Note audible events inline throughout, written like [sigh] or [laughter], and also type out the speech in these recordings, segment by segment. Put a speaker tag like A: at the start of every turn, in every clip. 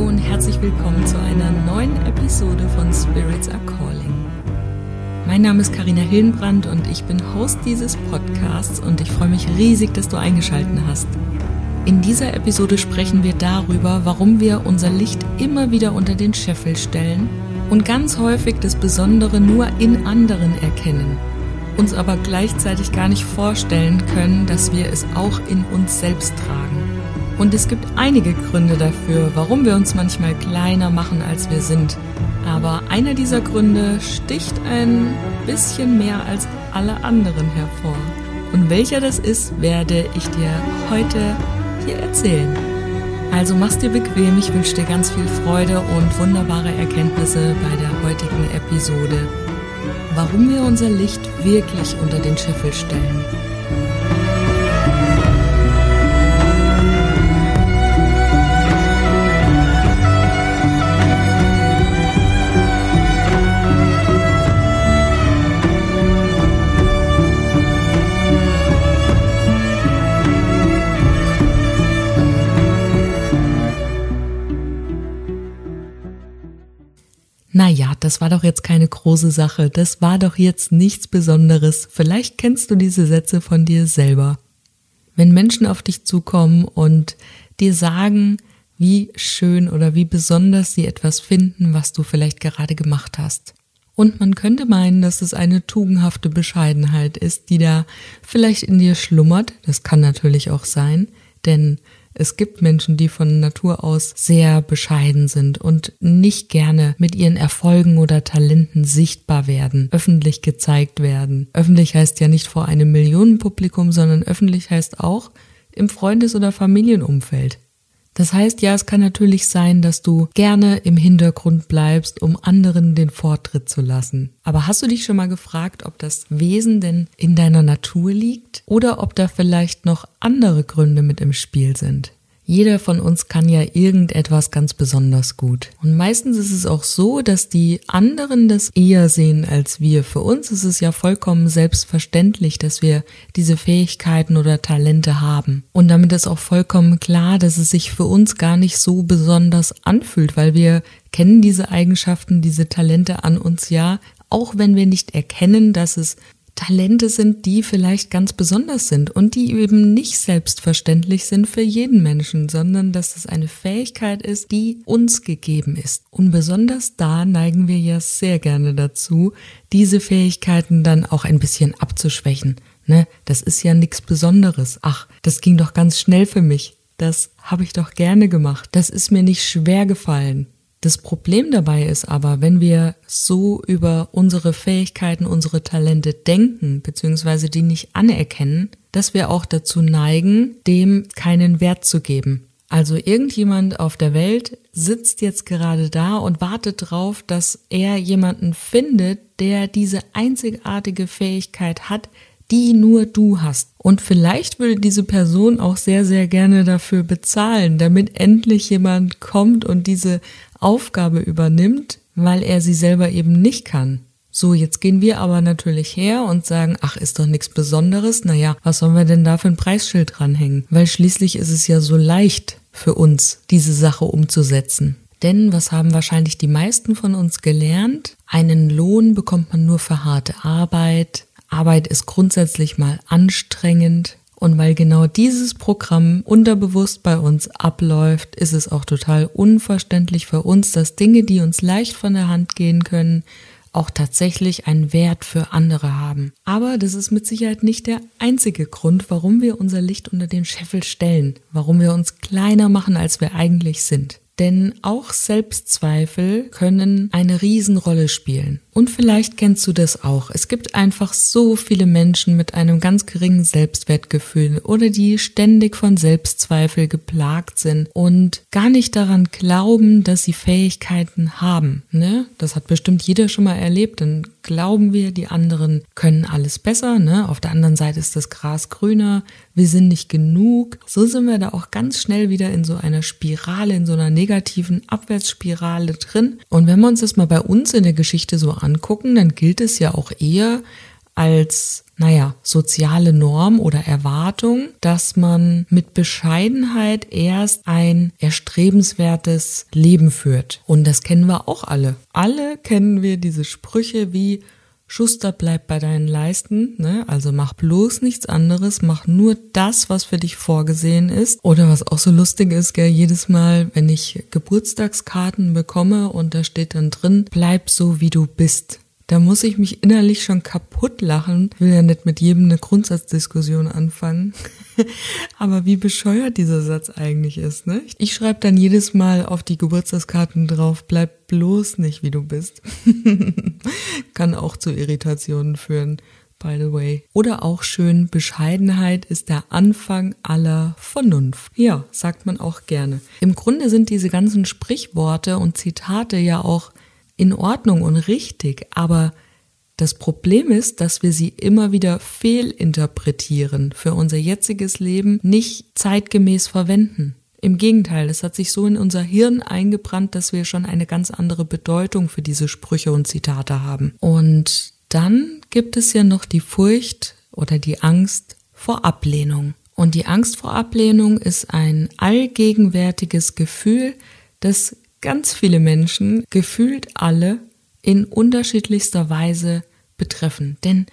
A: Hallo und herzlich willkommen zu einer neuen Episode von Spirits Are Calling. Mein Name ist Karina Hillenbrand und ich bin Host dieses Podcasts und ich freue mich riesig, dass du eingeschaltet hast. In dieser Episode sprechen wir darüber, warum wir unser Licht immer wieder unter den Scheffel stellen und ganz häufig das Besondere nur in anderen erkennen, uns aber gleichzeitig gar nicht vorstellen können, dass wir es auch in uns selbst tragen. Und es gibt einige Gründe dafür, warum wir uns manchmal kleiner machen, als wir sind. Aber einer dieser Gründe sticht ein bisschen mehr als alle anderen hervor. Und welcher das ist, werde ich dir heute hier erzählen. Also mach's dir bequem, ich wünsche dir ganz viel Freude und wunderbare Erkenntnisse bei der heutigen Episode. Warum wir unser Licht wirklich unter den Scheffel stellen. Naja, das war doch jetzt keine große Sache, das war doch jetzt nichts Besonderes. Vielleicht kennst du diese Sätze von dir selber. Wenn Menschen auf dich zukommen und dir sagen, wie schön oder wie besonders sie etwas finden, was du vielleicht gerade gemacht hast. Und man könnte meinen, dass es eine tugendhafte Bescheidenheit ist, die da vielleicht in dir schlummert. Das kann natürlich auch sein, denn es gibt Menschen, die von Natur aus sehr bescheiden sind und nicht gerne mit ihren Erfolgen oder Talenten sichtbar werden, öffentlich gezeigt werden. Öffentlich heißt ja nicht vor einem Millionenpublikum, sondern öffentlich heißt auch im Freundes- oder Familienumfeld. Das heißt, ja, es kann natürlich sein, dass du gerne im Hintergrund bleibst, um anderen den Vortritt zu lassen. Aber hast du dich schon mal gefragt, ob das Wesen denn in deiner Natur liegt oder ob da vielleicht noch andere Gründe mit im Spiel sind? Jeder von uns kann ja irgendetwas ganz besonders gut. Und meistens ist es auch so, dass die anderen das eher sehen als wir. Für uns ist es ja vollkommen selbstverständlich, dass wir diese Fähigkeiten oder Talente haben. Und damit ist auch vollkommen klar, dass es sich für uns gar nicht so besonders anfühlt, weil wir kennen diese Eigenschaften, diese Talente an uns ja, auch wenn wir nicht erkennen, dass es Talente sind, die vielleicht ganz besonders sind und die eben nicht selbstverständlich sind für jeden Menschen, sondern dass es eine Fähigkeit ist, die uns gegeben ist. Und besonders da neigen wir ja sehr gerne dazu, diese Fähigkeiten dann auch ein bisschen abzuschwächen. Ne, das ist ja nichts Besonderes. Ach, das ging doch ganz schnell für mich. Das habe ich doch gerne gemacht. Das ist mir nicht schwer gefallen. Das Problem dabei ist aber, wenn wir so über unsere Fähigkeiten, unsere Talente denken, beziehungsweise die nicht anerkennen, dass wir auch dazu neigen, dem keinen Wert zu geben. Also irgendjemand auf der Welt sitzt jetzt gerade da und wartet drauf, dass er jemanden findet, der diese einzigartige Fähigkeit hat, die nur du hast. Und vielleicht würde diese Person auch sehr, sehr gerne dafür bezahlen, damit endlich jemand kommt und diese Aufgabe übernimmt, weil er sie selber eben nicht kann. So, jetzt gehen wir aber natürlich her und sagen, ach, ist doch nichts Besonderes. Naja, was sollen wir denn da für ein Preisschild dranhängen? Weil schließlich ist es ja so leicht für uns, diese Sache umzusetzen. Denn was haben wahrscheinlich die meisten von uns gelernt? Einen Lohn bekommt man nur für harte Arbeit. Arbeit ist grundsätzlich mal anstrengend. Und weil genau dieses Programm unterbewusst bei uns abläuft, ist es auch total unverständlich für uns, dass Dinge, die uns leicht von der Hand gehen können, auch tatsächlich einen Wert für andere haben. Aber das ist mit Sicherheit nicht der einzige Grund, warum wir unser Licht unter den Scheffel stellen, warum wir uns kleiner machen, als wir eigentlich sind. Denn auch Selbstzweifel können eine Riesenrolle spielen. Und vielleicht kennst du das auch. Es gibt einfach so viele Menschen mit einem ganz geringen Selbstwertgefühl oder die ständig von Selbstzweifel geplagt sind und gar nicht daran glauben, dass sie Fähigkeiten haben. Ne? Das hat bestimmt jeder schon mal erlebt. Dann glauben wir, die anderen können alles besser. Ne? Auf der anderen Seite ist das Gras grüner. Wir sind nicht genug. So sind wir da auch ganz schnell wieder in so einer Spirale, in so einer negativen Abwärtsspirale drin. Und wenn wir uns das mal bei uns in der Geschichte so angucken, dann gilt es ja auch eher als, naja, soziale Norm oder Erwartung, dass man mit Bescheidenheit erst ein erstrebenswertes Leben führt. Und das kennen wir auch alle. Alle kennen wir diese Sprüche wie Schuster, bleib bei deinen Leisten, ne? Also mach bloß nichts anderes, mach nur das, was für dich vorgesehen ist. Oder was auch so lustig ist, gell, jedes Mal, wenn ich Geburtstagskarten bekomme und da steht dann drin, bleib so wie du bist. Da muss ich mich innerlich schon kaputt lachen. Ich will ja nicht mit jedem eine Grundsatzdiskussion anfangen. [laughs] Aber wie bescheuert dieser Satz eigentlich ist, ne? Ich schreibe dann jedes Mal auf die Geburtstagskarten drauf, bleib bloß nicht wie du bist. [laughs] Kann auch zu Irritationen führen by the way. Oder auch schön, Bescheidenheit ist der Anfang aller Vernunft. Ja, sagt man auch gerne. Im Grunde sind diese ganzen Sprichworte und Zitate ja auch in Ordnung und richtig, aber das Problem ist, dass wir sie immer wieder fehlinterpretieren, für unser jetziges Leben nicht zeitgemäß verwenden. Im Gegenteil, es hat sich so in unser Hirn eingebrannt, dass wir schon eine ganz andere Bedeutung für diese Sprüche und Zitate haben. Und dann gibt es ja noch die Furcht oder die Angst vor Ablehnung. Und die Angst vor Ablehnung ist ein allgegenwärtiges Gefühl, das ganz viele Menschen, gefühlt alle, in unterschiedlichster Weise betreffen. Denn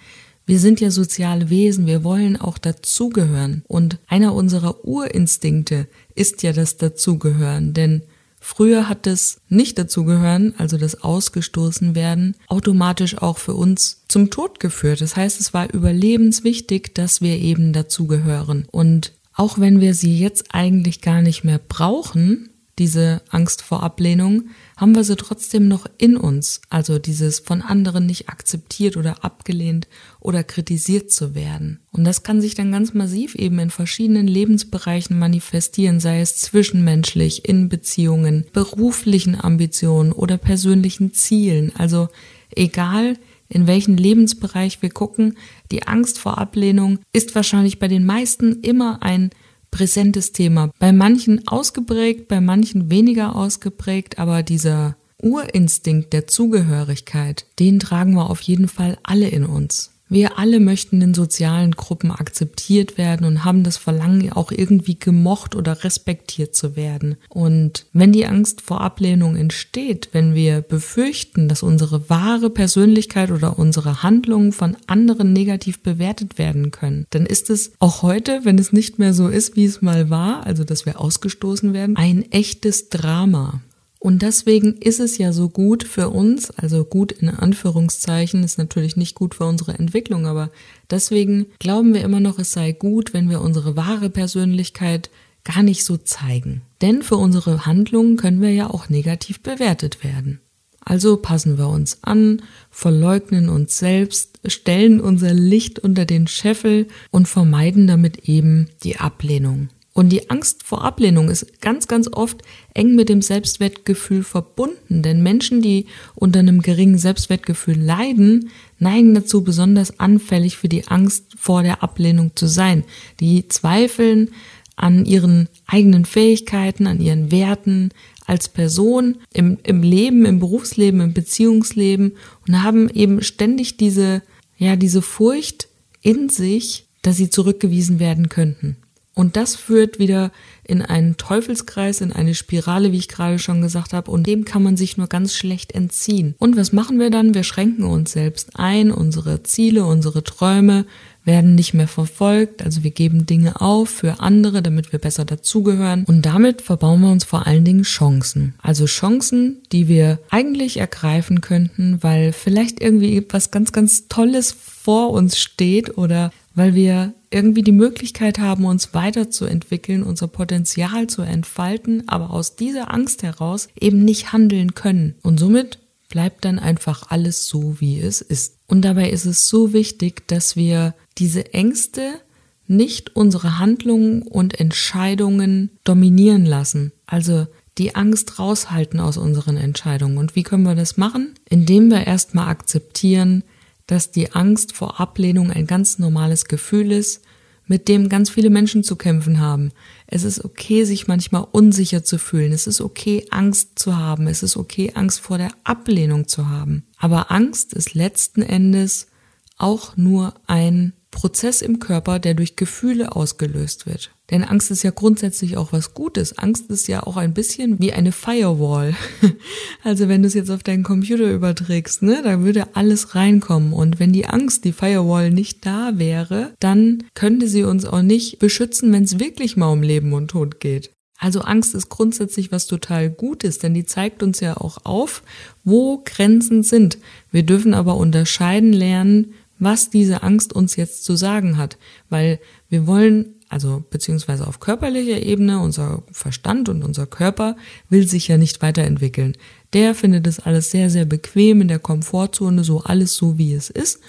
A: wir sind ja soziale Wesen, wir wollen auch dazugehören. Und einer unserer Urinstinkte ist ja das Dazugehören. Denn früher hat das Nicht-Dazugehören, also das Ausgestoßenwerden, automatisch auch für uns zum Tod geführt. Das heißt, es war überlebenswichtig, dass wir eben dazugehören. Und auch wenn wir sie jetzt eigentlich gar nicht mehr brauchen, diese Angst vor Ablehnung, haben wir sie trotzdem noch in uns, also dieses von anderen nicht akzeptiert oder abgelehnt oder kritisiert zu werden. Und das kann sich dann ganz massiv eben in verschiedenen Lebensbereichen manifestieren, sei es zwischenmenschlich, in Beziehungen, beruflichen Ambitionen oder persönlichen Zielen. Also egal, in welchen Lebensbereich wir gucken, die Angst vor Ablehnung ist wahrscheinlich bei den meisten immer ein präsentes Thema. Bei manchen ausgeprägt, bei manchen weniger ausgeprägt, aber dieser Urinstinkt der Zugehörigkeit, den tragen wir auf jeden Fall alle in uns. Wir alle möchten in sozialen Gruppen akzeptiert werden und haben das Verlangen, auch irgendwie gemocht oder respektiert zu werden. Und wenn die Angst vor Ablehnung entsteht, wenn wir befürchten, dass unsere wahre Persönlichkeit oder unsere Handlungen von anderen negativ bewertet werden können, dann ist es auch heute, wenn es nicht mehr so ist, wie es mal war, also dass wir ausgestoßen werden, ein echtes Drama. Und deswegen ist es ja so gut für uns, also gut in Anführungszeichen, ist natürlich nicht gut für unsere Entwicklung, aber deswegen glauben wir immer noch, es sei gut, wenn wir unsere wahre Persönlichkeit gar nicht so zeigen. Denn für unsere Handlungen können wir ja auch negativ bewertet werden. Also passen wir uns an, verleugnen uns selbst, stellen unser Licht unter den Scheffel und vermeiden damit eben die Ablehnung. Und die Angst vor Ablehnung ist ganz, ganz oft eng mit dem Selbstwertgefühl verbunden. Denn Menschen, die unter einem geringen Selbstwertgefühl leiden, neigen dazu, besonders anfällig für die Angst vor der Ablehnung zu sein. Die zweifeln an ihren eigenen Fähigkeiten, an ihren Werten als Person im, im Leben, im Berufsleben, im Beziehungsleben und haben eben ständig diese, ja, diese Furcht in sich, dass sie zurückgewiesen werden könnten. Und das führt wieder in einen Teufelskreis, in eine Spirale, wie ich gerade schon gesagt habe, und dem kann man sich nur ganz schlecht entziehen. Und was machen wir dann? Wir schränken uns selbst ein, unsere Ziele, unsere Träume werden nicht mehr verfolgt, also wir geben Dinge auf für andere, damit wir besser dazugehören und damit verbauen wir uns vor allen Dingen Chancen. Also Chancen, die wir eigentlich ergreifen könnten, weil vielleicht irgendwie was ganz, ganz Tolles vor uns steht oder weil wir irgendwie die Möglichkeit haben, uns weiterzuentwickeln, unser Potenzial zu entfalten, aber aus dieser Angst heraus eben nicht handeln können. Und somit bleibt dann einfach alles so, wie es ist. Und dabei ist es so wichtig, dass wir diese Ängste nicht unsere Handlungen und Entscheidungen dominieren lassen. Also die Angst raushalten aus unseren Entscheidungen. Und wie können wir das machen? Indem wir erstmal akzeptieren, dass die Angst vor Ablehnung ein ganz normales Gefühl ist, mit dem ganz viele Menschen zu kämpfen haben. Es ist okay, sich manchmal unsicher zu fühlen. Es ist okay, Angst zu haben. Es ist okay, Angst vor der Ablehnung zu haben. Aber Angst ist letzten Endes auch nur ein Prozess im Körper, der durch Gefühle ausgelöst wird. Denn Angst ist ja grundsätzlich auch was Gutes. Angst ist ja auch ein bisschen wie eine Firewall. [laughs] Also wenn du es jetzt auf deinen Computer überträgst, ne, da würde alles reinkommen. Und wenn die Angst, die Firewall nicht da wäre, dann könnte sie uns auch nicht beschützen, wenn es wirklich mal um Leben und Tod geht. Also Angst ist grundsätzlich was total Gutes, denn die zeigt uns ja auch auf, wo Grenzen sind. Wir dürfen aber unterscheiden lernen, was diese Angst uns jetzt zu sagen hat, weil wir wollen, also beziehungsweise auf körperlicher Ebene, unser Verstand und unser Körper will sich ja nicht weiterentwickeln. Der findet es alles sehr, sehr bequem in der Komfortzone, so alles so wie es ist.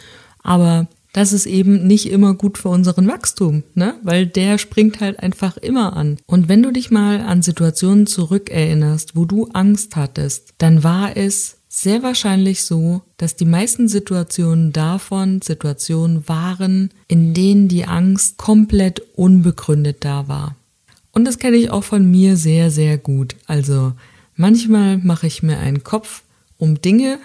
A: Aber das ist eben nicht immer gut für unseren Wachstum, ne? Weil der springt halt einfach immer an. Und wenn du dich mal an Situationen zurückerinnerst, wo du Angst hattest, dann war es sehr wahrscheinlich so, dass die meisten Situationen davon Situationen waren, in denen die Angst komplett unbegründet da war. Und das kenne ich auch von mir sehr, sehr gut. Also manchmal mache ich mir einen Kopf um Dinge,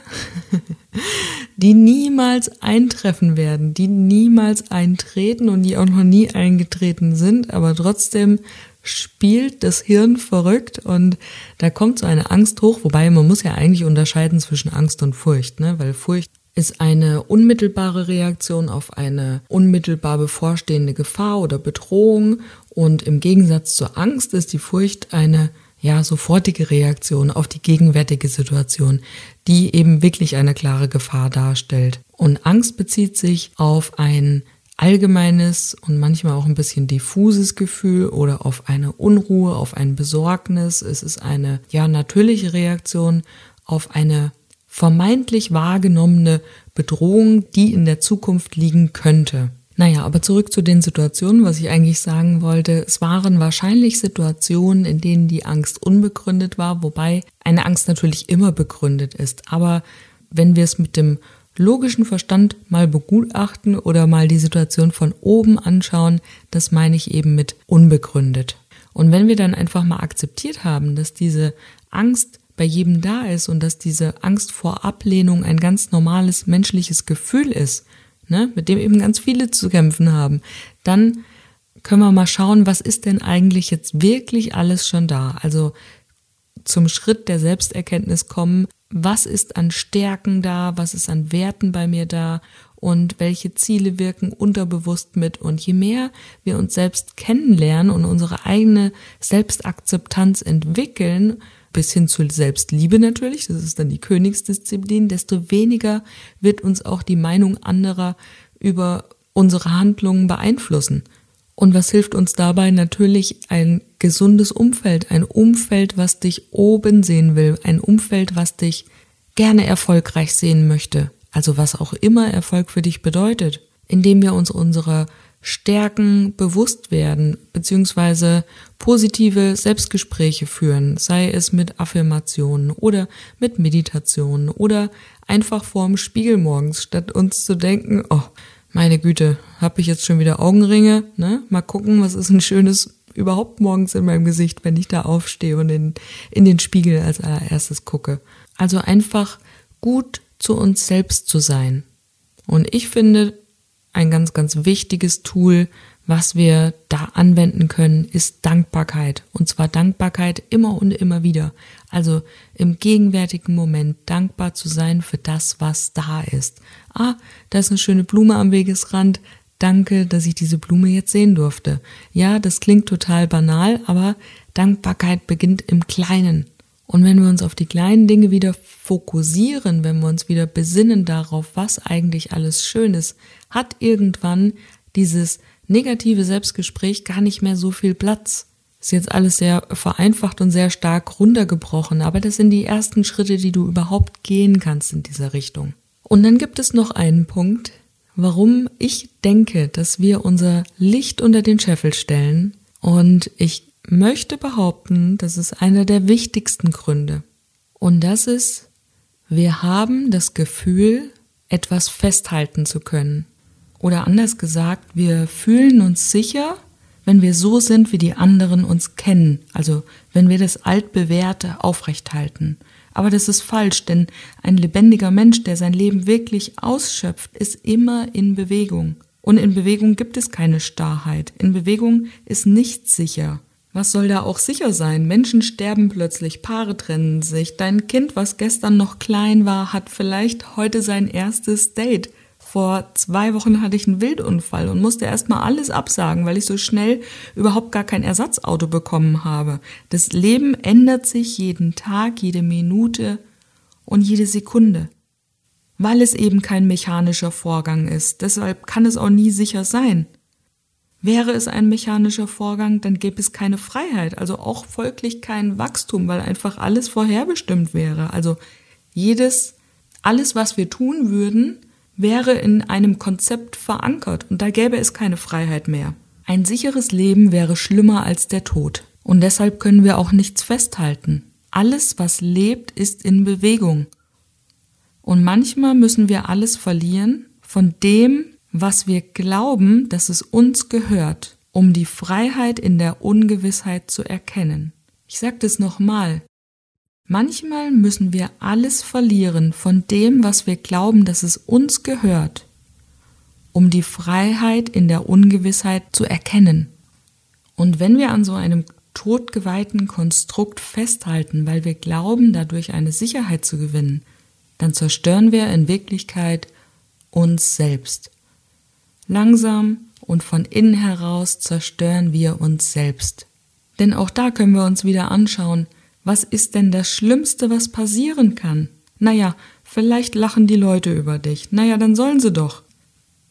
A: [laughs] die niemals eintreffen werden, die niemals eintreten und die auch noch nie eingetreten sind, aber trotzdem spielt das Hirn verrückt und da kommt so eine Angst hoch, wobei man muss ja eigentlich unterscheiden zwischen Angst und Furcht, ne? weil Furcht ist eine unmittelbare Reaktion auf eine unmittelbar bevorstehende Gefahr oder Bedrohung und im Gegensatz zur Angst ist die Furcht eine ja sofortige Reaktion auf die gegenwärtige Situation, die eben wirklich eine klare Gefahr darstellt. Und Angst bezieht sich auf ein allgemeines und manchmal auch ein bisschen diffuses Gefühl oder auf eine Unruhe, auf ein Besorgnis. Es ist eine ja natürliche Reaktion auf eine vermeintlich wahrgenommene Bedrohung, die in der Zukunft liegen könnte. Naja, aber zurück zu den Situationen, was ich eigentlich sagen wollte. Es waren wahrscheinlich Situationen, in denen die Angst unbegründet war, wobei eine Angst natürlich immer begründet ist. Aber wenn wir es mit dem logischen Verstand mal begutachten oder mal die Situation von oben anschauen, das meine ich eben mit unbegründet. Und wenn wir dann einfach mal akzeptiert haben, dass diese Angst bei jedem da ist und dass diese Angst vor Ablehnung ein ganz normales menschliches Gefühl ist, ne, mit dem eben ganz viele zu kämpfen haben, dann können wir mal schauen, was ist denn eigentlich jetzt wirklich alles schon da? Also zum Schritt der Selbsterkenntnis kommen, was ist an Stärken da, was ist an Werten bei mir da und welche Ziele wirken unterbewusst mit. Und je mehr wir uns selbst kennenlernen und unsere eigene Selbstakzeptanz entwickeln, bis hin zur Selbstliebe natürlich, das ist dann die Königsdisziplin, desto weniger wird uns auch die Meinung anderer über unsere Handlungen beeinflussen. Und was hilft uns dabei? Natürlich ein gesundes Umfeld, ein Umfeld, was dich oben sehen will, ein Umfeld, was dich gerne erfolgreich sehen möchte, also was auch immer Erfolg für dich bedeutet, indem wir uns unserer Stärken bewusst werden, beziehungsweise positive Selbstgespräche führen, sei es mit Affirmationen oder mit Meditationen oder einfach vorm Spiegel morgens, statt uns zu denken, oh, meine Güte, habe ich jetzt schon wieder Augenringe? Ne? Mal gucken, was ist ein schönes überhaupt morgens in meinem Gesicht, wenn ich da aufstehe und in, in den Spiegel als allererstes gucke. Also einfach gut zu uns selbst zu sein. Und ich finde, ein ganz, ganz wichtiges Tool, was wir da anwenden können, ist Dankbarkeit. Und zwar Dankbarkeit immer und immer wieder. Also im gegenwärtigen Moment dankbar zu sein für das, was da ist. Ah, da ist eine schöne Blume am Wegesrand. Danke, dass ich diese Blume jetzt sehen durfte. Ja, das klingt total banal, aber Dankbarkeit beginnt im Kleinen. Und wenn wir uns auf die kleinen Dinge wieder fokussieren, wenn wir uns wieder besinnen darauf, was eigentlich alles schön ist, hat irgendwann dieses negative Selbstgespräch gar nicht mehr so viel Platz. Ist jetzt alles sehr vereinfacht und sehr stark runtergebrochen, aber das sind die ersten Schritte, die du überhaupt gehen kannst in dieser Richtung. Und dann gibt es noch einen Punkt, warum ich denke, dass wir unser Licht unter den Scheffel stellen. Und ich möchte behaupten, das ist einer der wichtigsten Gründe. Und das ist, wir haben das Gefühl, etwas festhalten zu können. Oder anders gesagt, wir fühlen uns sicher, wenn wir so sind, wie die anderen uns kennen. Also wenn wir das Altbewährte aufrechthalten. Aber das ist falsch, denn ein lebendiger Mensch, der sein Leben wirklich ausschöpft, ist immer in Bewegung. Und in Bewegung gibt es keine Starrheit. In Bewegung ist nichts sicher. Was soll da auch sicher sein? Menschen sterben plötzlich, Paare trennen sich, dein Kind, was gestern noch klein war, hat vielleicht heute sein erstes Date. Vor zwei Wochen hatte ich einen Wildunfall und musste erstmal alles absagen, weil ich so schnell überhaupt gar kein Ersatzauto bekommen habe. Das Leben ändert sich jeden Tag, jede Minute und jede Sekunde. Weil es eben kein mechanischer Vorgang ist. Deshalb kann es auch nie sicher sein. Wäre es ein mechanischer Vorgang, dann gäbe es keine Freiheit, also auch folglich kein Wachstum, weil einfach alles vorherbestimmt wäre. Also jedes, alles, was wir tun würden, wäre in einem Konzept verankert und da gäbe es keine Freiheit mehr. Ein sicheres Leben wäre schlimmer als der Tod. Und deshalb können wir auch nichts festhalten. Alles, was lebt, ist in Bewegung. Und manchmal müssen wir alles verlieren von dem, was wir glauben, dass es uns gehört, um die Freiheit in der Ungewissheit zu erkennen. Ich sage das nochmal. Manchmal müssen wir alles verlieren von dem, was wir glauben, dass es uns gehört, um die Freiheit in der Ungewissheit zu erkennen. Und wenn wir an so einem todgeweihten Konstrukt festhalten, weil wir glauben, dadurch eine Sicherheit zu gewinnen, dann zerstören wir in Wirklichkeit uns selbst. Langsam und von innen heraus zerstören wir uns selbst. Denn auch da können wir uns wieder anschauen, was ist denn das Schlimmste, was passieren kann? Naja, vielleicht lachen die Leute über dich. Naja, dann sollen sie doch.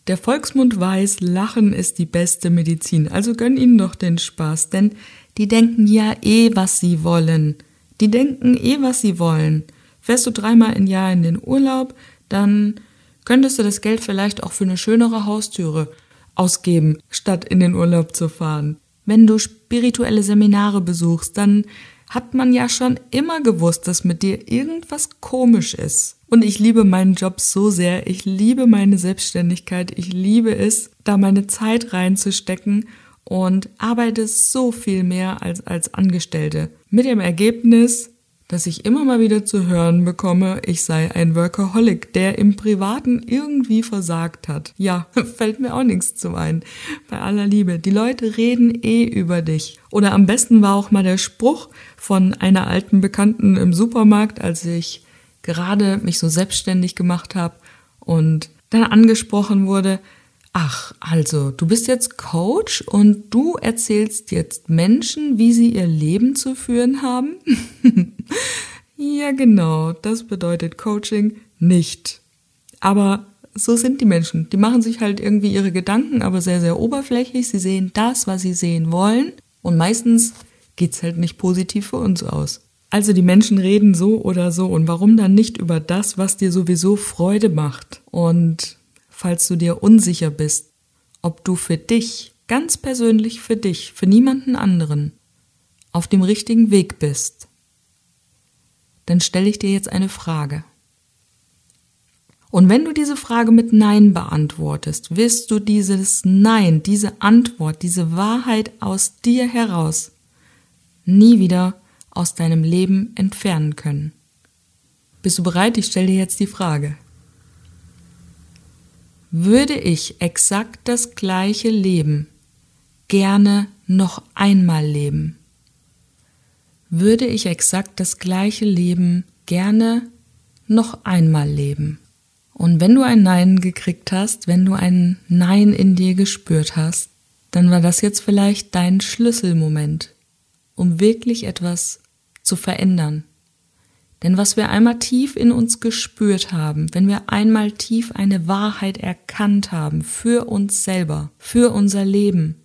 A: Der Volksmund weiß, Lachen ist die beste Medizin, also gönn ihnen doch den Spaß, denn die denken ja eh, was sie wollen. Die denken eh, was sie wollen. Fährst du dreimal im Jahr in den Urlaub, dann könntest du das Geld vielleicht auch für eine schönere Haustüre ausgeben, statt in den Urlaub zu fahren. Wenn du spirituelle Seminare besuchst, dann hat man ja schon immer gewusst, dass mit dir irgendwas komisch ist. Und ich liebe meinen Job so sehr, ich liebe meine Selbstständigkeit, ich liebe es, da meine Zeit reinzustecken und arbeite so viel mehr als als Angestellte. Mit dem Ergebnis, dass ich immer mal wieder zu hören bekomme, ich sei ein Workaholic, der im Privaten irgendwie versagt hat. Ja, [laughs] fällt mir auch nichts zu ein. Bei aller Liebe. Die Leute reden eh über dich. Oder am besten war auch mal der Spruch von einer alten Bekannten im Supermarkt, als ich gerade mich so selbstständig gemacht habe und dann angesprochen wurde, Ach, also, du bist jetzt Coach und du erzählst jetzt Menschen, wie sie ihr Leben zu führen haben? [laughs] ja, genau, das bedeutet Coaching nicht. Aber so sind die Menschen. Die machen sich halt irgendwie ihre Gedanken, aber sehr, sehr oberflächlich. Sie sehen das, was sie sehen wollen. Und meistens geht's halt nicht positiv für uns aus. Also die Menschen reden so oder so. Und warum dann nicht über das, was dir sowieso Freude macht? Und falls du dir unsicher bist, ob du für dich, ganz persönlich für dich, für niemanden anderen, auf dem richtigen Weg bist, dann stelle ich dir jetzt eine Frage. Und wenn du diese Frage mit Nein beantwortest, wirst du dieses Nein, diese Antwort, diese Wahrheit aus dir heraus nie wieder aus deinem Leben entfernen können. Bist du bereit? Ich stelle dir jetzt die Frage. Würde ich exakt das gleiche Leben gerne noch einmal leben? Würde ich exakt das gleiche Leben gerne noch einmal leben? Und wenn du ein Nein gekriegt hast, wenn du ein Nein in dir gespürt hast, dann war das jetzt vielleicht dein Schlüsselmoment, um wirklich etwas zu verändern, denn was wir einmal tief in uns gespürt haben, wenn wir einmal tief eine Wahrheit erkannt haben für uns selber, für unser Leben,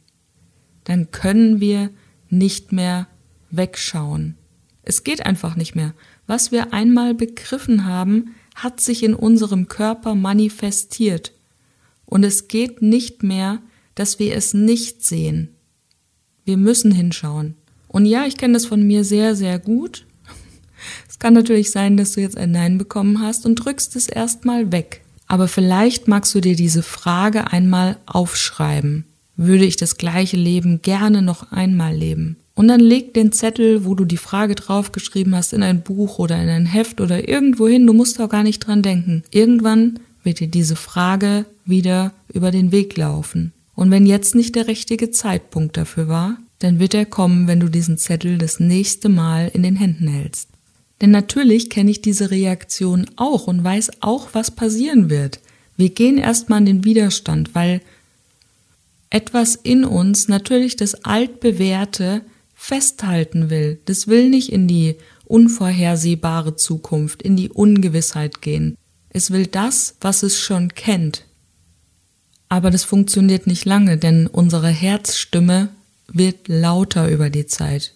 A: dann können wir nicht mehr wegschauen. Es geht einfach nicht mehr. Was wir einmal begriffen haben, hat sich in unserem Körper manifestiert. Und es geht nicht mehr, dass wir es nicht sehen. Wir müssen hinschauen. Und ja, ich kenne das von mir sehr, sehr gut. Es kann natürlich sein, dass du jetzt ein Nein bekommen hast und drückst es erstmal weg. Aber vielleicht magst du dir diese Frage einmal aufschreiben. Würde ich das gleiche Leben gerne noch einmal leben? Und dann leg den Zettel, wo du die Frage draufgeschrieben hast, in ein Buch oder in ein Heft oder irgendwo hin. Du musst auch gar nicht dran denken. Irgendwann wird dir diese Frage wieder über den Weg laufen. Und wenn jetzt nicht der richtige Zeitpunkt dafür war, dann wird er kommen, wenn du diesen Zettel das nächste Mal in den Händen hältst. Denn natürlich kenne ich diese Reaktion auch und weiß auch, was passieren wird. Wir gehen erstmal in den Widerstand, weil etwas in uns natürlich das altbewährte festhalten will. Das will nicht in die unvorhersehbare Zukunft, in die Ungewissheit gehen. Es will das, was es schon kennt. Aber das funktioniert nicht lange, denn unsere Herzstimme wird lauter über die Zeit.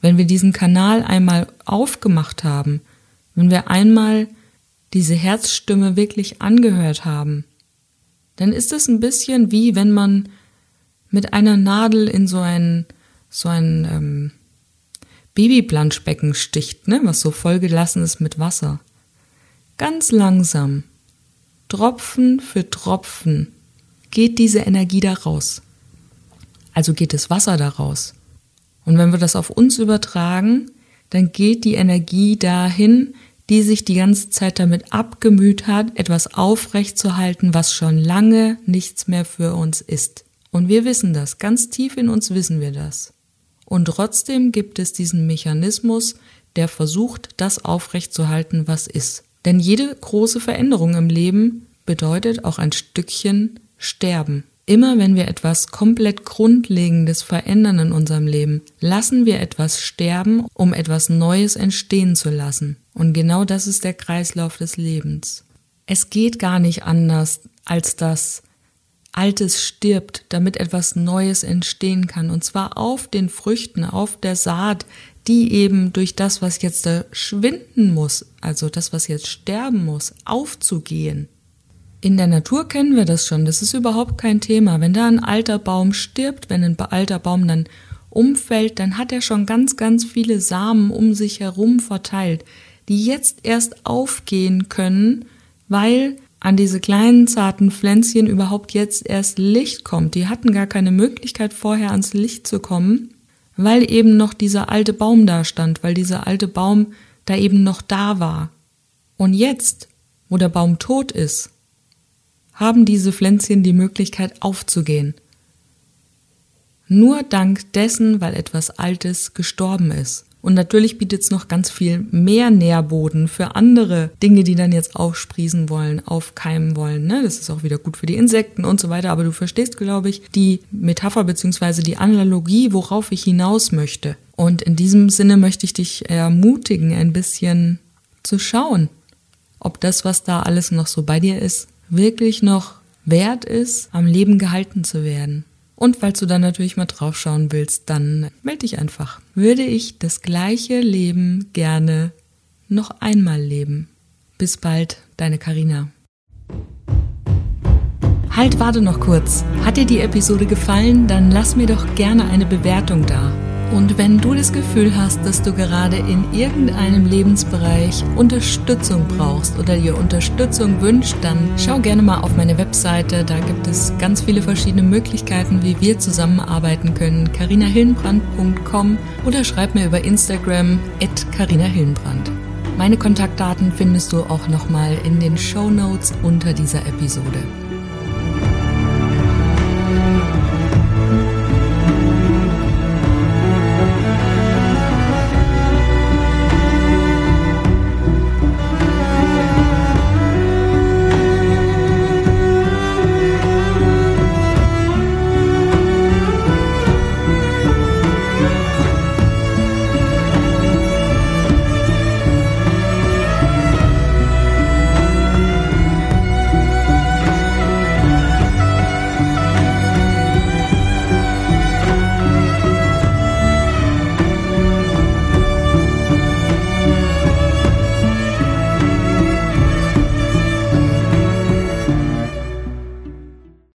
A: Wenn wir diesen Kanal einmal aufgemacht haben, wenn wir einmal diese Herzstimme wirklich angehört haben, dann ist es ein bisschen wie wenn man mit einer Nadel in so ein so ein ähm, Babyplanschbecken sticht, ne, was so vollgelassen ist mit Wasser. Ganz langsam, Tropfen für Tropfen, geht diese Energie da raus. Also geht das Wasser da raus. Und wenn wir das auf uns übertragen, dann geht die Energie dahin, die sich die ganze Zeit damit abgemüht hat, etwas aufrechtzuerhalten, was schon lange nichts mehr für uns ist. Und wir wissen das, ganz tief in uns wissen wir das. Und trotzdem gibt es diesen Mechanismus, der versucht, das aufrechtzuerhalten, was ist. Denn jede große Veränderung im Leben bedeutet auch ein Stückchen Sterben. Immer wenn wir etwas komplett Grundlegendes verändern in unserem Leben, lassen wir etwas sterben, um etwas Neues entstehen zu lassen. Und genau das ist der Kreislauf des Lebens. Es geht gar nicht anders, als dass Altes stirbt, damit etwas Neues entstehen kann. Und zwar auf den Früchten, auf der Saat, die eben durch das, was jetzt da schwinden muss, also das, was jetzt sterben muss, aufzugehen. In der Natur kennen wir das schon, das ist überhaupt kein Thema. Wenn da ein alter Baum stirbt, wenn ein alter Baum dann umfällt, dann hat er schon ganz, ganz viele Samen um sich herum verteilt, die jetzt erst aufgehen können, weil an diese kleinen zarten Pflänzchen überhaupt jetzt erst Licht kommt. Die hatten gar keine Möglichkeit vorher ans Licht zu kommen, weil eben noch dieser alte Baum da stand, weil dieser alte Baum da eben noch da war. Und jetzt, wo der Baum tot ist, haben diese Pflänzchen die Möglichkeit aufzugehen. Nur dank dessen, weil etwas Altes gestorben ist. Und natürlich bietet es noch ganz viel mehr Nährboden für andere Dinge, die dann jetzt aufsprießen wollen, aufkeimen wollen. Ne? Das ist auch wieder gut für die Insekten und so weiter. Aber du verstehst, glaube ich, die Metapher beziehungsweise die Analogie, worauf ich hinaus möchte. Und in diesem Sinne möchte ich dich ermutigen, ein bisschen zu schauen, ob das, was da alles noch so bei dir ist, wirklich noch wert ist, am Leben gehalten zu werden. Und falls du dann natürlich mal draufschauen willst, dann melde dich einfach. Würde ich das gleiche Leben gerne noch einmal leben. Bis bald, deine Karina. Halt, warte noch kurz. Hat dir die Episode gefallen? Dann lass mir doch gerne eine Bewertung da. Und wenn du das Gefühl hast, dass du gerade in irgendeinem Lebensbereich Unterstützung brauchst oder dir Unterstützung wünscht, dann schau gerne mal auf meine Webseite. Da gibt es ganz viele verschiedene Möglichkeiten, wie wir zusammenarbeiten können. carinahillenbrand.com oder schreib mir über Instagram at carinahillenbrand. Meine Kontaktdaten findest du auch nochmal in den Show Notes unter dieser Episode.